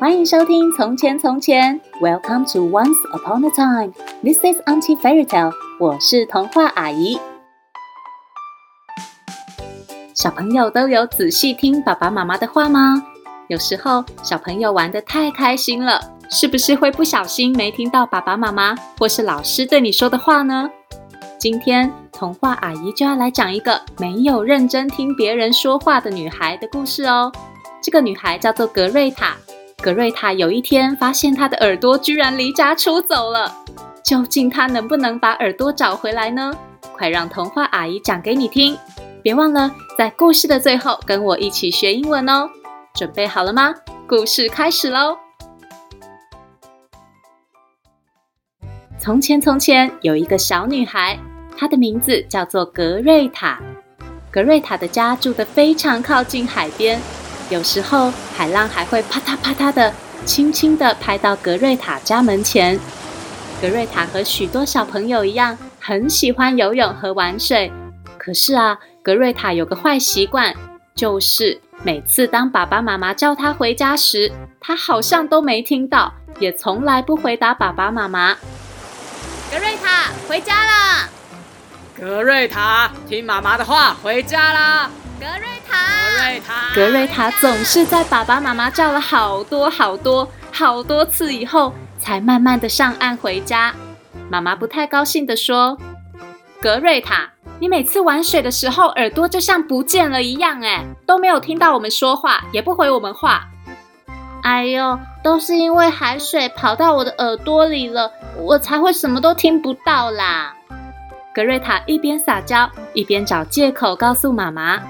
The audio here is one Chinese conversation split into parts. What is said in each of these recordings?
欢迎收听《从前从前》，Welcome to Once Upon a Time。This is Auntie Fairy Tale。我是童话阿姨。小朋友都有仔细听爸爸妈妈的话吗？有时候小朋友玩得太开心了，是不是会不小心没听到爸爸妈妈或是老师对你说的话呢？今天童话阿姨就要来讲一个没有认真听别人说话的女孩的故事哦。这个女孩叫做格瑞塔。格瑞塔有一天发现她的耳朵居然离家出走了，究竟她能不能把耳朵找回来呢？快让童话阿姨讲给你听！别忘了在故事的最后跟我一起学英文哦。准备好了吗？故事开始喽！从前，从前有一个小女孩，她的名字叫做格瑞塔。格瑞塔的家住得非常靠近海边。有时候，海浪还会啪嗒啪嗒的轻轻地拍到格瑞塔家门前。格瑞塔和许多小朋友一样，很喜欢游泳和玩水。可是啊，格瑞塔有个坏习惯，就是每次当爸爸妈妈叫她回家时，她好像都没听到，也从来不回答爸爸妈妈。格瑞塔，回家啦！格瑞塔，听妈妈的话，回家啦！格瑞塔，格瑞塔，总是在爸爸妈妈叫了好多好多好多次以后，才慢慢的上岸回家。妈妈不太高兴地说：“格瑞塔，你每次玩水的时候耳朵就像不见了一样，哎，都没有听到我们说话，也不回我们话。”哎呦，都是因为海水跑到我的耳朵里了，我才会什么都听不到啦。格瑞塔一边撒娇，一边找借口告诉妈妈。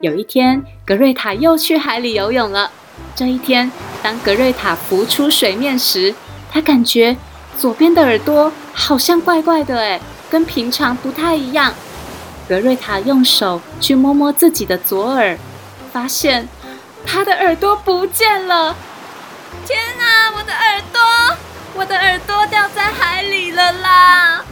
有一天，格瑞塔又去海里游泳了。这一天，当格瑞塔浮出水面时，她感觉左边的耳朵好像怪怪的，诶，跟平常不太一样。格瑞塔用手去摸摸自己的左耳，发现她的耳朵不见了。天哪，我的耳朵，我的耳朵掉在海里了啦！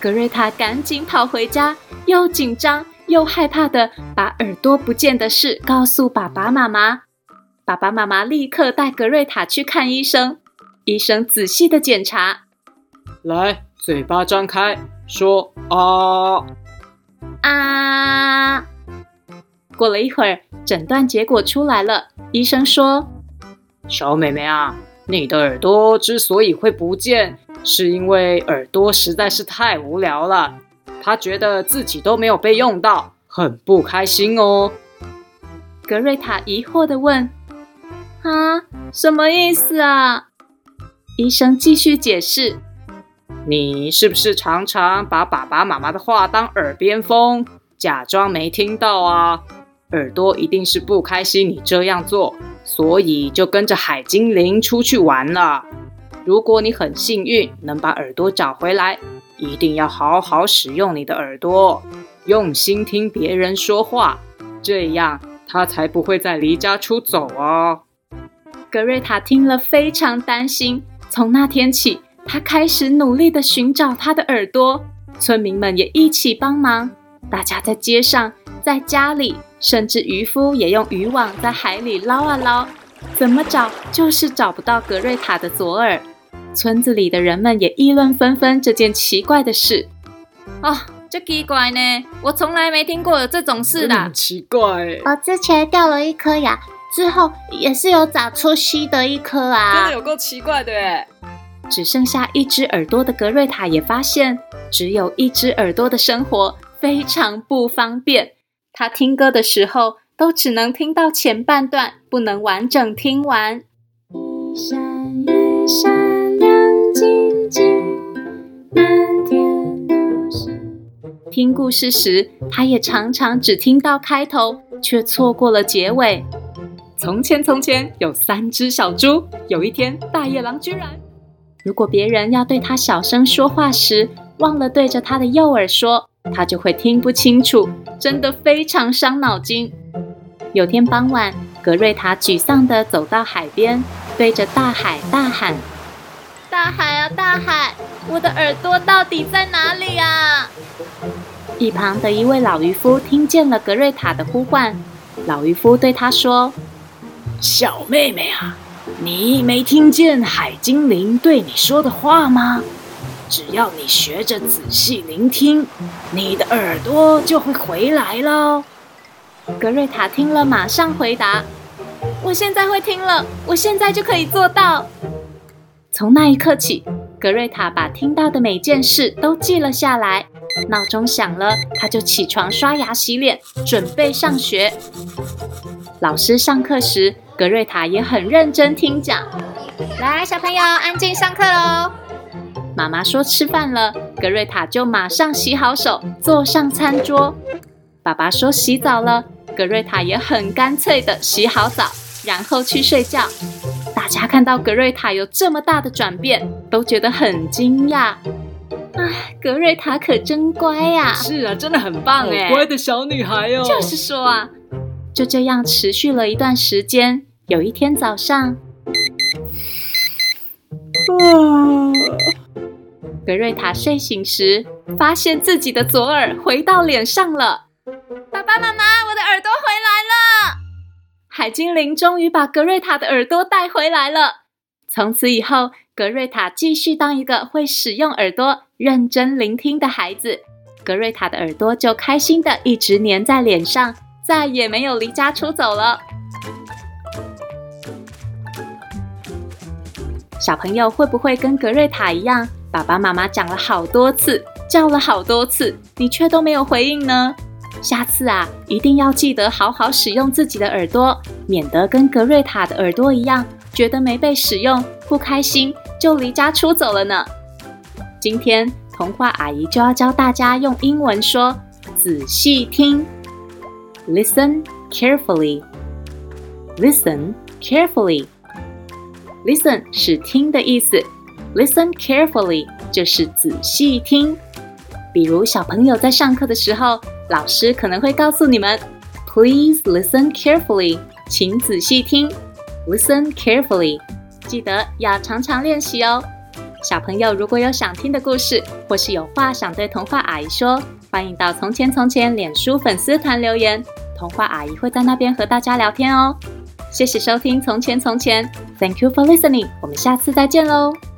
格瑞塔赶紧跑回家，又紧张。又害怕的把耳朵不见的事告诉爸爸妈妈，爸爸妈妈立刻带格瑞塔去看医生。医生仔细的检查，来，嘴巴张开，说啊啊。过了一会儿，诊断结果出来了。医生说：“小妹妹啊，你的耳朵之所以会不见，是因为耳朵实在是太无聊了。”他觉得自己都没有被用到，很不开心哦。格瑞塔疑惑的问：“啊，什么意思啊？”医生继续解释：“你是不是常常把爸爸妈妈的话当耳边风，假装没听到啊？耳朵一定是不开心你这样做，所以就跟着海精灵出去玩了。如果你很幸运能把耳朵找回来。”一定要好好使用你的耳朵，用心听别人说话，这样他才不会再离家出走哦。格瑞塔听了非常担心，从那天起，他开始努力地寻找他的耳朵。村民们也一起帮忙，大家在街上、在家里，甚至渔夫也用渔网在海里捞啊捞，怎么找就是找不到格瑞塔的左耳。村子里的人们也议论纷纷这件奇怪的事。哦，这奇怪呢，我从来没听过有这种事的。很奇怪。我之前掉了一颗牙，之后也是有长出新的一颗啊。真的有够奇怪的耶。只剩下一只耳朵的格瑞塔也发现，只有一只耳朵的生活非常不方便。他听歌的时候都只能听到前半段，不能完整听完。一闪一闪。听故事时，他也常常只听到开头，却错过了结尾。从前，从前有三只小猪。有一天，大野狼居然……如果别人要对他小声说话时，忘了对着他的右耳说，他就会听不清楚，真的非常伤脑筋。有天傍晚，格瑞塔沮丧地走到海边，对着大海大喊：“大海啊，大海，我的耳朵到底在哪里啊？”一旁的一位老渔夫听见了格瑞塔的呼唤，老渔夫对他说：“小妹妹啊，你没听见海精灵对你说的话吗？只要你学着仔细聆听，你的耳朵就会回来喽。格瑞塔听了，马上回答：“我现在会听了，我现在就可以做到。”从那一刻起，格瑞塔把听到的每件事都记了下来。闹钟响了，他就起床刷牙洗脸，准备上学。老师上课时，格瑞塔也很认真听讲。来，小朋友，安静上课喽。妈妈说吃饭了，格瑞塔就马上洗好手，坐上餐桌。爸爸说洗澡了，格瑞塔也很干脆的洗好澡，然后去睡觉。大家看到格瑞塔有这么大的转变，都觉得很惊讶。唉，格瑞塔可真乖呀！是啊，真的很棒哎，乖的小女孩哦。就是说啊，就这样持续了一段时间。有一天早上，啊。格瑞塔睡醒时，发现自己的左耳回到脸上了。爸爸妈妈，我的耳朵回来了！海精灵终于把格瑞塔的耳朵带回来了。从此以后，格瑞塔继续当一个会使用耳朵、认真聆听的孩子。格瑞塔的耳朵就开心的一直粘在脸上，再也没有离家出走了。小朋友会不会跟格瑞塔一样？爸爸妈妈讲了好多次，叫了好多次，你却都没有回应呢。下次啊，一定要记得好好使用自己的耳朵，免得跟格瑞塔的耳朵一样，觉得没被使用，不开心，就离家出走了呢。今天童话阿姨就要教大家用英文说“仔细听 ”，Listen carefully. Listen carefully. Listen 是听的意思。Listen carefully 就是仔细听。比如小朋友在上课的时候，老师可能会告诉你们：“Please listen carefully，请仔细听。”Listen carefully，记得要常常练习哦。小朋友如果有想听的故事，或是有话想对童话阿姨说，欢迎到“从前从前”脸书粉丝团留言，童话阿姨会在那边和大家聊天哦。谢谢收听《从前从前》，Thank you for listening，我们下次再见喽。